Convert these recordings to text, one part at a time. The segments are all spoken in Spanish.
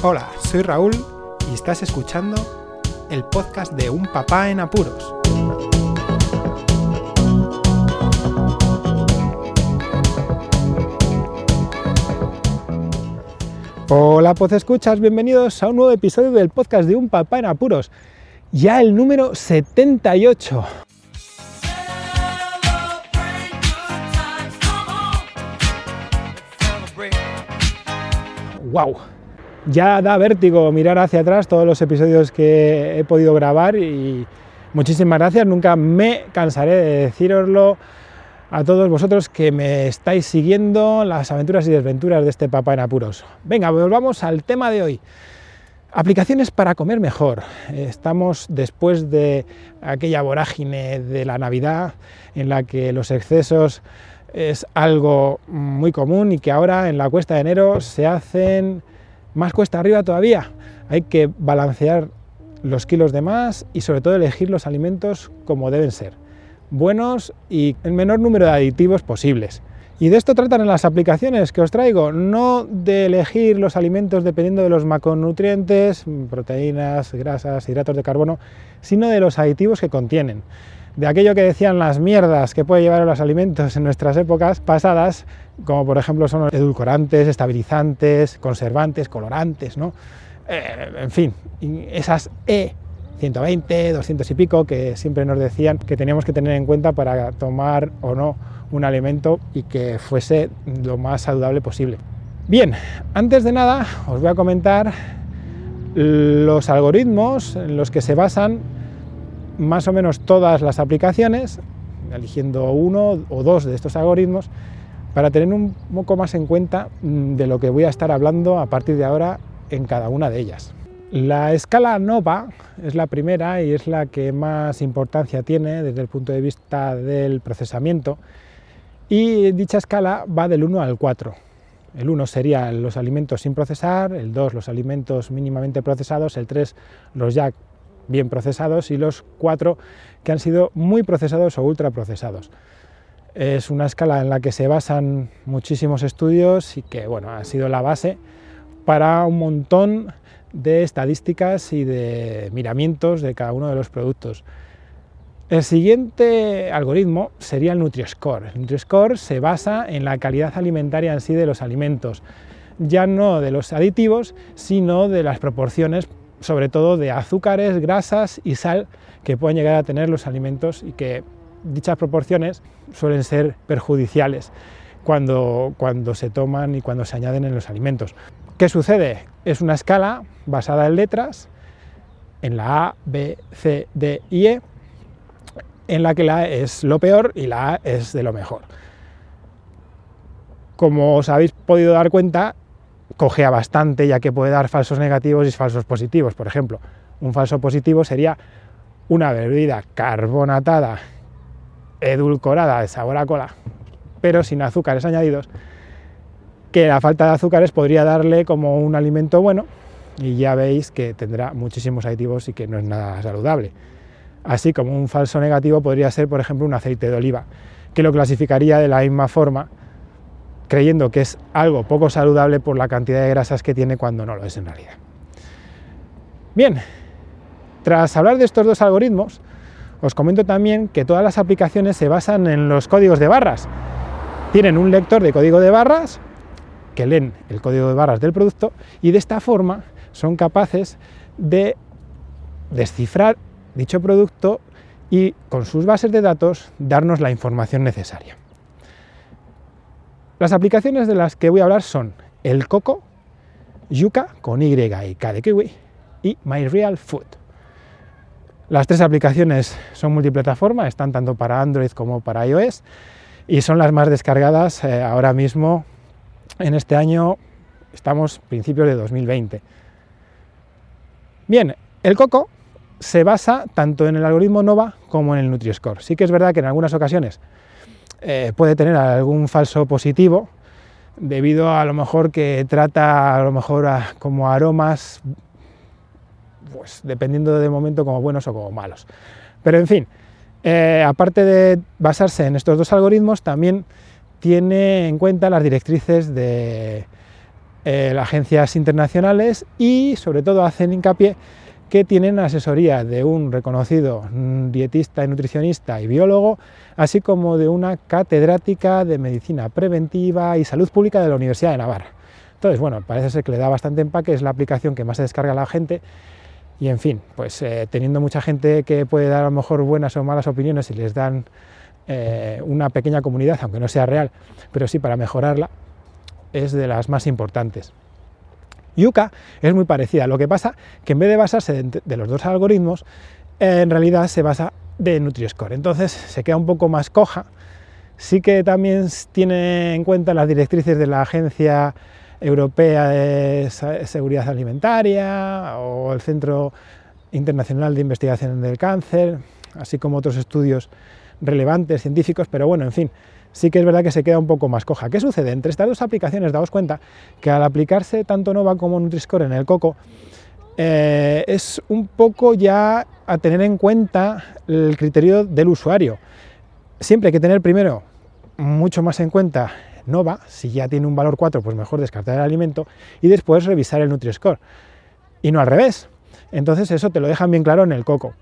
Hola, soy Raúl y estás escuchando el podcast de Un Papá en Apuros. Hola, pues escuchas, bienvenidos a un nuevo episodio del podcast de Un Papá en Apuros. Ya el número 78. ¡Wow! Ya da vértigo mirar hacia atrás todos los episodios que he podido grabar y muchísimas gracias. Nunca me cansaré de deciroslo a todos vosotros que me estáis siguiendo las aventuras y desventuras de este papá en apuros. Venga, volvamos al tema de hoy. Aplicaciones para comer mejor. Estamos después de aquella vorágine de la Navidad en la que los excesos es algo muy común y que ahora en la cuesta de enero se hacen más cuesta arriba todavía. Hay que balancear los kilos de más y sobre todo elegir los alimentos como deben ser, buenos y el menor número de aditivos posibles. Y de esto tratan las aplicaciones que os traigo, no de elegir los alimentos dependiendo de los macronutrientes, proteínas, grasas, hidratos de carbono, sino de los aditivos que contienen de aquello que decían las mierdas que puede llevar los alimentos en nuestras épocas pasadas, como por ejemplo son edulcorantes, estabilizantes, conservantes, colorantes, ¿no? Eh, en fin, esas E 120, 200 y pico que siempre nos decían que teníamos que tener en cuenta para tomar o no un alimento y que fuese lo más saludable posible. Bien, antes de nada os voy a comentar los algoritmos en los que se basan más o menos todas las aplicaciones, eligiendo uno o dos de estos algoritmos, para tener un poco más en cuenta mm, de lo que voy a estar hablando a partir de ahora en cada una de ellas. La escala NOVA es la primera y es la que más importancia tiene desde el punto de vista del procesamiento y dicha escala va del 1 al 4. El 1 sería los alimentos sin procesar, el 2 los alimentos mínimamente procesados, el 3 los ya bien procesados y los cuatro que han sido muy procesados o ultra procesados. Es una escala en la que se basan muchísimos estudios y que bueno, ha sido la base para un montón de estadísticas y de miramientos de cada uno de los productos. El siguiente algoritmo sería el NutriScore. El NutriScore se basa en la calidad alimentaria en sí de los alimentos, ya no de los aditivos, sino de las proporciones sobre todo de azúcares, grasas y sal que pueden llegar a tener los alimentos y que dichas proporciones suelen ser perjudiciales cuando, cuando se toman y cuando se añaden en los alimentos. ¿Qué sucede? Es una escala basada en letras, en la A, B, C, D y E, en la que la A es lo peor y la A es de lo mejor. Como os habéis podido dar cuenta, cojea bastante ya que puede dar falsos negativos y falsos positivos. Por ejemplo, un falso positivo sería una bebida carbonatada, edulcorada de sabor a cola, pero sin azúcares añadidos, que la falta de azúcares podría darle como un alimento bueno y ya veis que tendrá muchísimos aditivos y que no es nada saludable. Así como un falso negativo podría ser, por ejemplo, un aceite de oliva, que lo clasificaría de la misma forma creyendo que es algo poco saludable por la cantidad de grasas que tiene cuando no lo es en realidad. Bien, tras hablar de estos dos algoritmos, os comento también que todas las aplicaciones se basan en los códigos de barras. Tienen un lector de código de barras que leen el código de barras del producto y de esta forma son capaces de descifrar dicho producto y con sus bases de datos darnos la información necesaria. Las aplicaciones de las que voy a hablar son el Coco, Yuka con Y y K de Kiwi y My Real Food. Las tres aplicaciones son multiplataforma, están tanto para Android como para iOS y son las más descargadas eh, ahora mismo en este año, estamos principios de 2020. Bien, el Coco se basa tanto en el algoritmo NOVA como en el NutriScore. Sí que es verdad que en algunas ocasiones eh, puede tener algún falso positivo debido a lo mejor que trata a lo mejor como aromas, pues dependiendo de momento como buenos o como malos. Pero en fin, eh, aparte de basarse en estos dos algoritmos, también tiene en cuenta las directrices de eh, agencias internacionales y sobre todo hacen hincapié que tienen asesoría de un reconocido dietista y nutricionista y biólogo, así como de una catedrática de medicina preventiva y salud pública de la Universidad de Navarra. Entonces, bueno, parece ser que le da bastante empaque, es la aplicación que más se descarga a la gente y en fin, pues eh, teniendo mucha gente que puede dar a lo mejor buenas o malas opiniones y les dan eh, una pequeña comunidad, aunque no sea real, pero sí para mejorarla, es de las más importantes. Yuka es muy parecida, lo que pasa que en vez de basarse de los dos algoritmos, en realidad se basa de NutriScore, entonces se queda un poco más coja, sí que también tiene en cuenta las directrices de la Agencia Europea de Seguridad Alimentaria o el Centro Internacional de Investigación del Cáncer, así como otros estudios relevantes científicos, pero bueno, en fin, sí que es verdad que se queda un poco más coja. ¿Qué sucede? Entre estas dos aplicaciones daos cuenta que al aplicarse tanto Nova como Nutri-Score en el coco, eh, es un poco ya a tener en cuenta el criterio del usuario. Siempre hay que tener primero mucho más en cuenta Nova, si ya tiene un valor 4, pues mejor descartar el alimento y después revisar el Nutri-Score. Y no al revés. Entonces eso te lo dejan bien claro en el coco.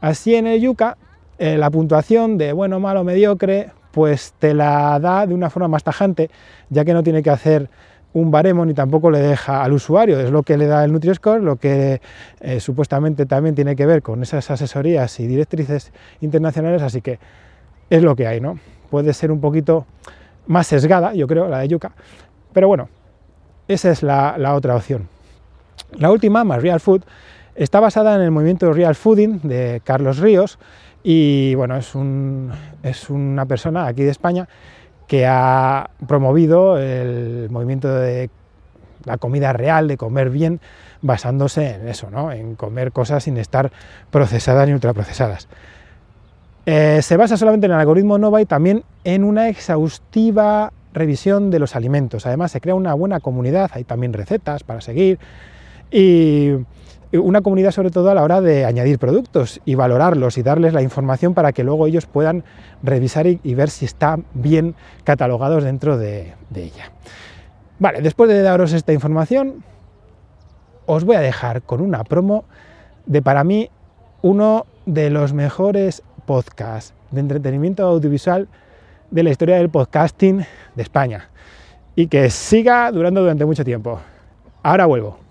Así en el yuca, eh, la puntuación de bueno, malo, mediocre, pues te la da de una forma más tajante, ya que no tiene que hacer un baremo ni tampoco le deja al usuario, es lo que le da el NutriScore, lo que eh, supuestamente también tiene que ver con esas asesorías y directrices internacionales, así que es lo que hay, ¿no? Puede ser un poquito más sesgada, yo creo, la de Yuca, pero bueno, esa es la, la otra opción. La última, más Real Food, está basada en el movimiento Real Fooding de Carlos Ríos, y bueno, es, un, es una persona aquí de España que ha promovido el movimiento de la comida real, de comer bien, basándose en eso, ¿no? en comer cosas sin estar procesadas ni ultraprocesadas. Eh, se basa solamente en el algoritmo Nova y también en una exhaustiva revisión de los alimentos. Además, se crea una buena comunidad, hay también recetas para seguir y una comunidad sobre todo a la hora de añadir productos y valorarlos y darles la información para que luego ellos puedan revisar y, ver si están bien catalogados dentro de, de ella. Vale, después de daros esta información, os voy a dejar con una promo de para mí uno de los mejores podcasts de entretenimiento audiovisual de la historia del podcasting de España y que siga durando durante mucho tiempo. Ahora vuelvo.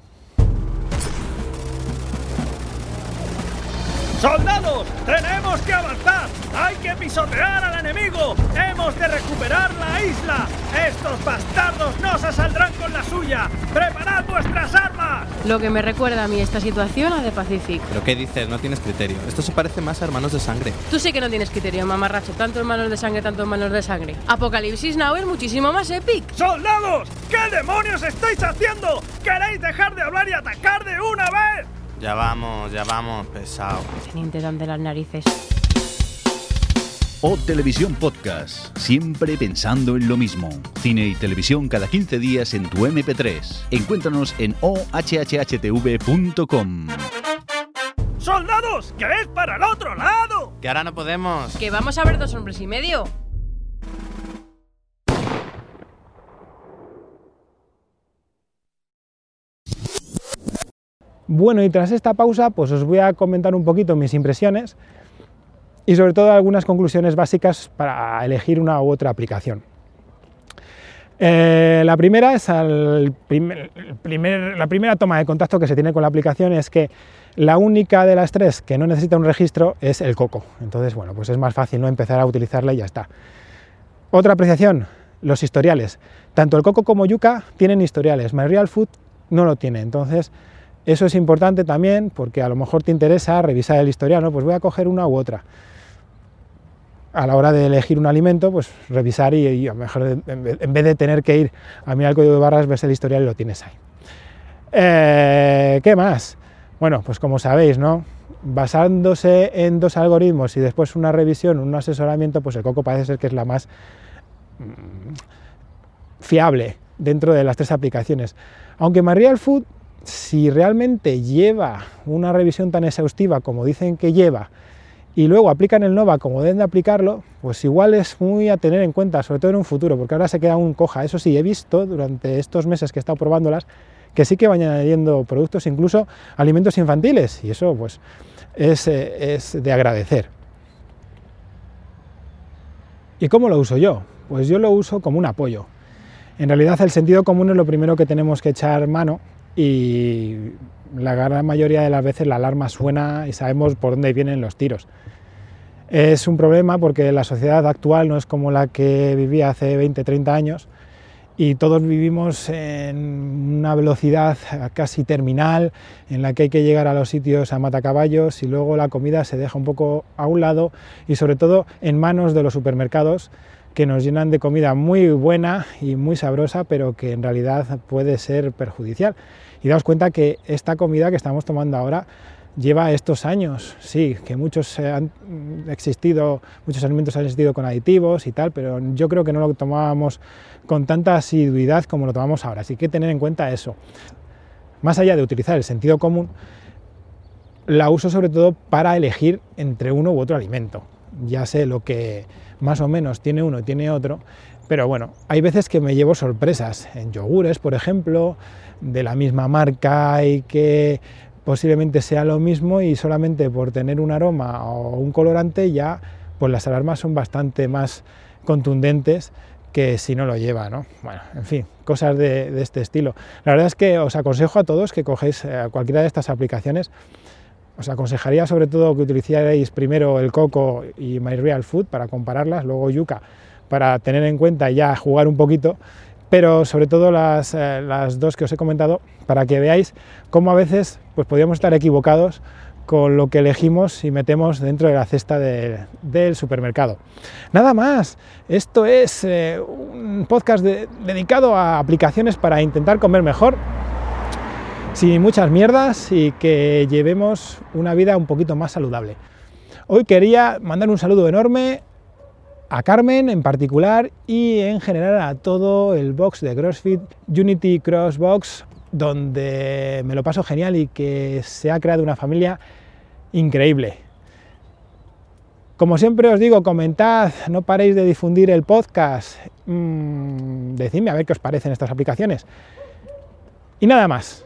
¡Soldados! ¡Tenemos que avanzar! ¡Hay que pisotear al enemigo! ¡Hemos de recuperar la isla! ¡Estos bastardos no se saldrán con la suya! ¡Preparad vuestras armas! Lo que me recuerda a mí esta situación a The Pacific. ¿Pero qué dices? No tienes criterio. Esto se parece más a Hermanos de Sangre. Tú sí que no tienes criterio, mamarracho. Tanto hermanos de sangre, tanto hermanos de sangre. Apocalipsis Now es muchísimo más epic. ¡Soldados! ¿Qué demonios estáis haciendo? ¿Queréis dejar de hablar y atacar de una vez? Ya vamos, ya vamos, pesado. Teniente dan de las narices. O Televisión Podcast, siempre pensando en lo mismo. Cine y televisión cada 15 días en tu MP3. Encuéntranos en ohhhtv.com. ¡Soldados! ¡Que es para el otro lado! Que ahora no podemos. Que vamos a ver dos hombres y medio. Bueno, y tras esta pausa, pues os voy a comentar un poquito mis impresiones y sobre todo algunas conclusiones básicas para elegir una u otra aplicación. Eh, la primera es la primera toma de contacto que se tiene con la aplicación es que la única de las tres que no necesita un registro es el coco. Entonces, bueno, pues es más fácil no empezar a utilizarla y ya está. Otra apreciación, los historiales. Tanto el coco como yuca tienen historiales, MyRealFood Food no lo tiene. Entonces, eso es importante también porque a lo mejor te interesa revisar el historial, ¿no? Pues voy a coger una u otra. A la hora de elegir un alimento, pues revisar y, a lo mejor en vez de tener que ir a mirar el código de barras, ves el historial y lo tienes ahí. Eh, ¿Qué más? Bueno, pues como sabéis, ¿no? Basándose en dos algoritmos y después una revisión, un asesoramiento, pues el Coco parece ser que es la más mm, fiable dentro de las tres aplicaciones. Aunque Marial Food si realmente lleva una revisión tan exhaustiva como dicen que lleva y luego aplican el NOVA como deben de aplicarlo, pues igual es muy a tener en cuenta, sobre todo en un futuro, porque ahora se queda un coja. Eso sí, he visto durante estos meses que he estado probándolas que sí que van añadiendo productos, incluso alimentos infantiles, y eso pues es, eh, es de agradecer. ¿Y cómo lo uso yo? Pues yo lo uso como un apoyo. En realidad el sentido común es lo primero que tenemos que echar mano y la gran mayoría de las veces la alarma suena y sabemos por dónde vienen los tiros. Es un problema porque la sociedad actual no es como la que vivía hace 20, 30 años y todos vivimos en una velocidad casi terminal en la que hay que llegar a los sitios a matacaballos y luego la comida se deja un poco a un lado y sobre todo en manos de los supermercados que nos llenan de comida muy buena y muy sabrosa, pero que en realidad puede ser perjudicial. Y daos cuenta que esta comida que estamos tomando ahora lleva estos años, sí, que muchos han existido, muchos alimentos han existido con aditivos y tal, pero yo creo que no lo tomábamos con tanta asiduidad como lo tomamos ahora, así que tener en cuenta eso. Más allá de utilizar el sentido común, la uso sobre todo para elegir entre uno u otro alimento. Ya sé lo que más o menos tiene uno y tiene otro, pero bueno, hay veces que me llevo sorpresas en yogures, por ejemplo, de la misma marca y que posiblemente sea lo mismo y solamente por tener un aroma o un colorante ya pues las alarmas son bastante más contundentes que si no lo lleva, ¿no? Bueno, en fin, cosas de, este estilo. La verdad es que os aconsejo a todos que cogéis eh, cualquiera de estas aplicaciones. Os aconsejaría sobre todo que utilizarais primero el Coco y My Real Food para compararlas, luego Yuka para tener en cuenta y ya jugar un poquito pero sobre todo las, eh, las, dos que os he comentado para que veáis cómo a veces pues, podríamos estar equivocados con lo que elegimos y metemos dentro de la cesta del supermercado. Nada más, esto es eh, un podcast dedicado a aplicaciones para intentar comer mejor, sin muchas mierdas y que llevemos una vida un poquito más saludable. Hoy quería mandar un saludo enorme a Carmen en particular y en general a todo el box de CrossFit Unity Cross Box, donde me lo paso genial y que se ha creado una familia increíble. Como siempre os digo, comentad, no paréis de difundir el podcast, mm, decidme a ver qué os parecen estas aplicaciones. Y nada más.